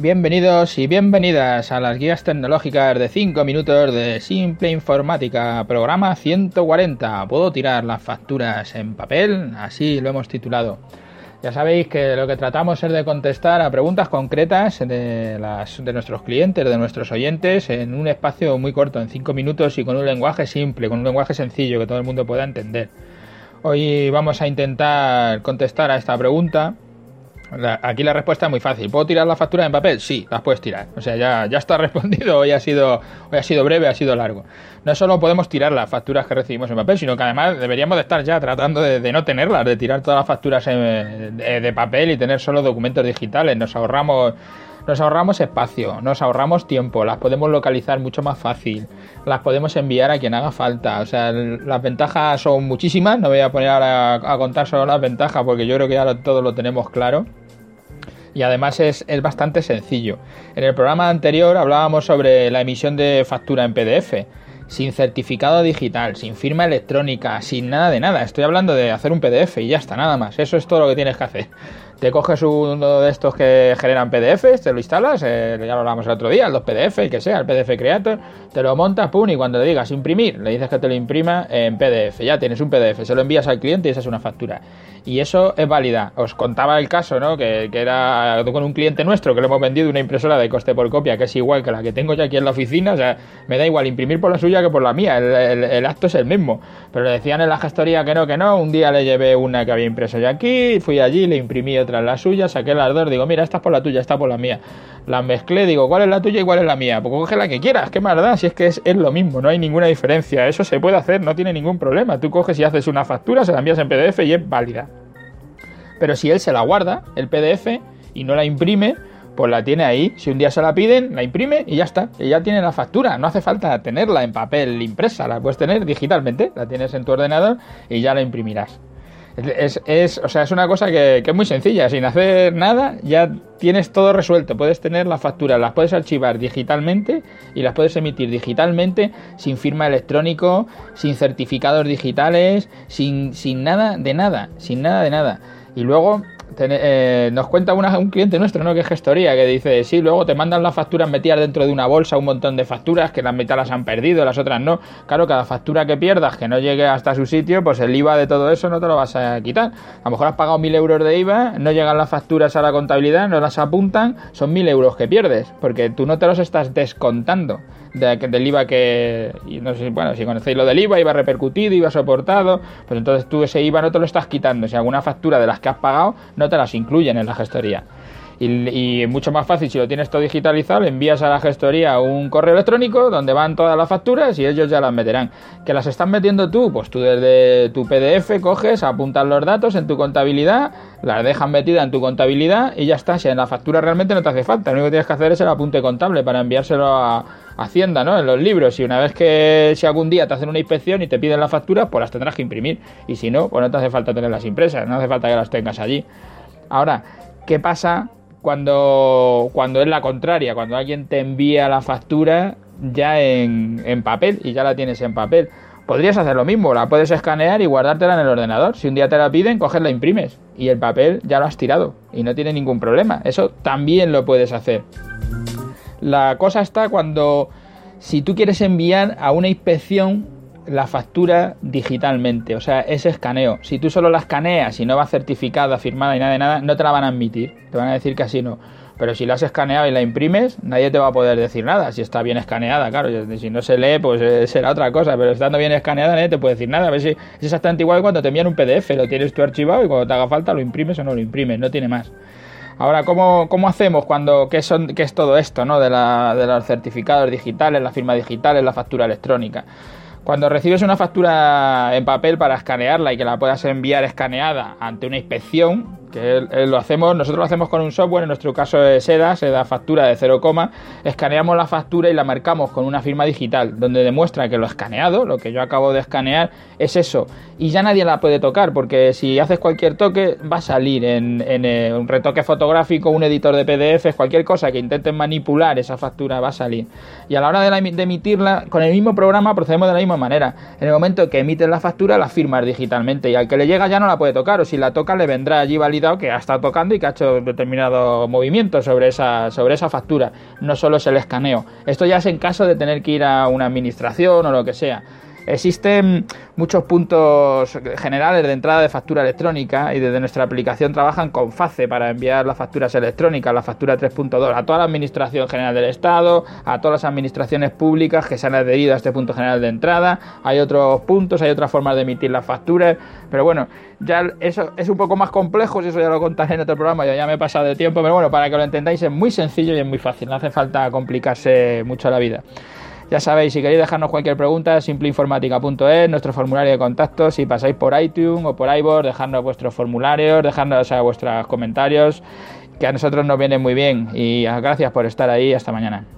Bienvenidos y bienvenidas a las guías tecnológicas de 5 minutos de Simple Informática, programa 140. ¿Puedo tirar las facturas en papel? Así lo hemos titulado. Ya sabéis que lo que tratamos es de contestar a preguntas concretas de, las, de nuestros clientes, de nuestros oyentes, en un espacio muy corto, en 5 minutos y con un lenguaje simple, con un lenguaje sencillo que todo el mundo pueda entender. Hoy vamos a intentar contestar a esta pregunta aquí la respuesta es muy fácil. ¿Puedo tirar la factura en papel? Sí, las puedes tirar. O sea, ya, ya está respondido. Hoy ha, sido, hoy ha sido breve, ha sido largo. No solo podemos tirar las facturas que recibimos en papel, sino que además deberíamos de estar ya tratando de, no tenerlas, de tirar todas las facturas de, papel y tener solo documentos digitales. Nos ahorramos nos ahorramos espacio, nos ahorramos tiempo, las podemos localizar mucho más fácil, las podemos enviar a quien haga falta. O sea, las ventajas son muchísimas, no voy a poner ahora a contar solo las ventajas porque yo creo que ya todo lo tenemos claro y además es, es, bastante sencillo. En el programa anterior hablábamos sobre la emisión de factura en PDF, sin certificado digital, sin firma electrónica, sin nada de nada. Estoy hablando de hacer un PDF y ya está, nada más. Eso es todo lo que tienes que hacer te coges uno de estos que generan PDFs, te lo instalas, eh, ya lo hablamos el otro día, el 2PDF, el que sea, el PDF Creator, te lo montas, pum, y cuando le digas imprimir, le dices que te lo imprima en PDF, ya tienes un PDF, se lo envías al cliente y esa es una factura. Y eso es válida. Os contaba el caso, ¿no? Que, era con un cliente nuestro que le hemos vendido una impresora de coste por copia que es igual que la que tengo yo aquí en la oficina, o sea, me da igual imprimir por la suya que por la mía, el, acto es el mismo. Pero le decían en la gestoría que no, que no, un día le llevé una que había impreso yo aquí, fui allí, le imprimí tras la suya, saqué el ardor, digo, mira, esta es por la tuya, esta por la mía. La mezclé, digo, ¿cuál es la tuya y cuál es la mía? Pues coge la que quieras, qué más da, si es que es, lo mismo, no hay ninguna diferencia. Eso se puede hacer, no tiene ningún problema. Tú coges y haces una factura, se la envías en PDF y es válida. Pero si él se la guarda, el PDF, y no la imprime, pues la tiene ahí. Si un día se la piden, la imprime y ya está. Y ya tiene la factura. No hace falta tenerla en papel impresa, la puedes tener digitalmente. La tienes en tu ordenador y ya la imprimirás. Es, o sea, es una cosa que, es muy sencilla, sin hacer nada ya tienes todo resuelto. Puedes tener las facturas, las puedes archivar digitalmente y las puedes emitir digitalmente sin firma electrónico, sin certificados digitales, sin, sin nada de nada, sin nada de nada. Y luego eh, nos cuenta un cliente nuestro, ¿no? Que es gestoría, que dice, sí, luego te mandan las facturas metidas dentro de una bolsa, un montón de facturas, que las mitad las han perdido, las otras no. Claro, cada factura que pierdas, que no llegue hasta su sitio, pues el IVA de todo eso no te lo vas a quitar. A lo mejor has pagado mil euros de IVA, no llegan las facturas a la contabilidad, no las apuntan, son mil euros que pierdes, porque tú no te los estás descontando del IVA que, no sé, bueno, si conocéis lo del IVA, IVA repercutido, IVA soportado, pues entonces tú ese IVA no te lo estás quitando. Si alguna factura de las que has pagado no te las incluyen en la gestoría. Y, mucho más fácil si lo tienes todo digitalizado, envías a la gestoría un correo electrónico donde van todas las facturas y ellos ya las meterán. ¿Que las están metiendo tú? Pues tú desde tu PDF coges, apuntas los datos en tu contabilidad, las dejan metidas en tu contabilidad y ya está. Si en la factura realmente no te hace falta, lo único que tienes que hacer es el apunte contable para enviárselo a Hacienda, ¿no? En los libros. Y una vez que si algún día te hacen una inspección y te piden las facturas, pues las tendrás que imprimir. Y si no, pues no te hace falta tener las impresas, no hace falta que las tengas allí. Ahora, ¿qué pasa cuando, cuando es la contraria? Cuando alguien te envía la factura ya en, en papel y ya la tienes en papel. Podrías hacer lo mismo, la puedes escanear y guardártela en el ordenador. Si un día te la piden, coges la imprimes y el papel ya lo has tirado y no tiene ningún problema. Eso también lo puedes hacer. La cosa está cuando si tú quieres enviar a una inspección la factura digitalmente, o sea, ese escaneo. Si tú solo la escaneas y no va certificada, firmada y nada de nada, no te la van a admitir. Te van a decir que así no. Pero si la has escaneado y la imprimes, nadie te va a poder decir nada. Si está bien escaneada, claro. Si no se lee, pues eh, será otra cosa. Pero estando bien escaneada, nadie te puede decir nada. A ver si es exactamente igual cuando te envían un PDF. Lo tienes tú archivado y cuando te haga falta lo imprimes o no lo imprimes. No tiene más. Ahora, ¿cómo, cómo hacemos cuando, qué, son, qué es todo esto, ¿no? De, la, de los certificados digitales, la firma digital, la factura electrónica. Cuando recibes una factura en papel para escanearla y que la puedas enviar escaneada ante una inspección, que lo hacemos, nosotros lo hacemos con un software, en nuestro caso es SEDA, SEDA factura de 0, escaneamos la factura y la marcamos con una firma digital, donde demuestra que lo escaneado, lo que yo acabo de escanear, es eso. Y ya nadie la puede tocar, porque si haces cualquier toque, va a salir en, eh, un retoque fotográfico, un editor de PDF, cualquier cosa que intenten manipular esa factura va a salir. Y a la hora de, de emitirla, con el mismo programa procedemos de la misma manera. En el momento que emites la factura, la firmas digitalmente y al que le llega ya no la puede tocar, o si la toca le vendrá allí válida que ha estado tocando y que ha hecho determinado movimiento sobre esa, sobre esa factura. No solo es el escaneo. Esto ya es en caso de tener que ir a una administración o lo que sea. Existen muchos puntos generales de entrada de factura electrónica y desde nuestra aplicación trabajan con FACE para enviar las facturas electrónicas, la factura 3.2, a toda la Administración General del Estado, a todas las administraciones públicas que se han adherido a este punto general de entrada. Hay otros puntos, hay otras formas de emitir las facturas, pero bueno, ya eso es un poco más complejo, si eso ya lo contaré en otro programa, ya me he pasado de tiempo, pero bueno, para que lo entendáis es muy sencillo y es muy fácil, no hace falta complicarse mucho la vida. Ya sabéis, si queréis dejarnos cualquier pregunta, simpleinformática.es, nuestro formulario de contacto. Si pasáis por iTunes o por iVoox, dejadnos vuestros formularios, dejadnos vuestros comentarios, que a nosotros nos viene muy bien. Y gracias por estar ahí. Hasta mañana.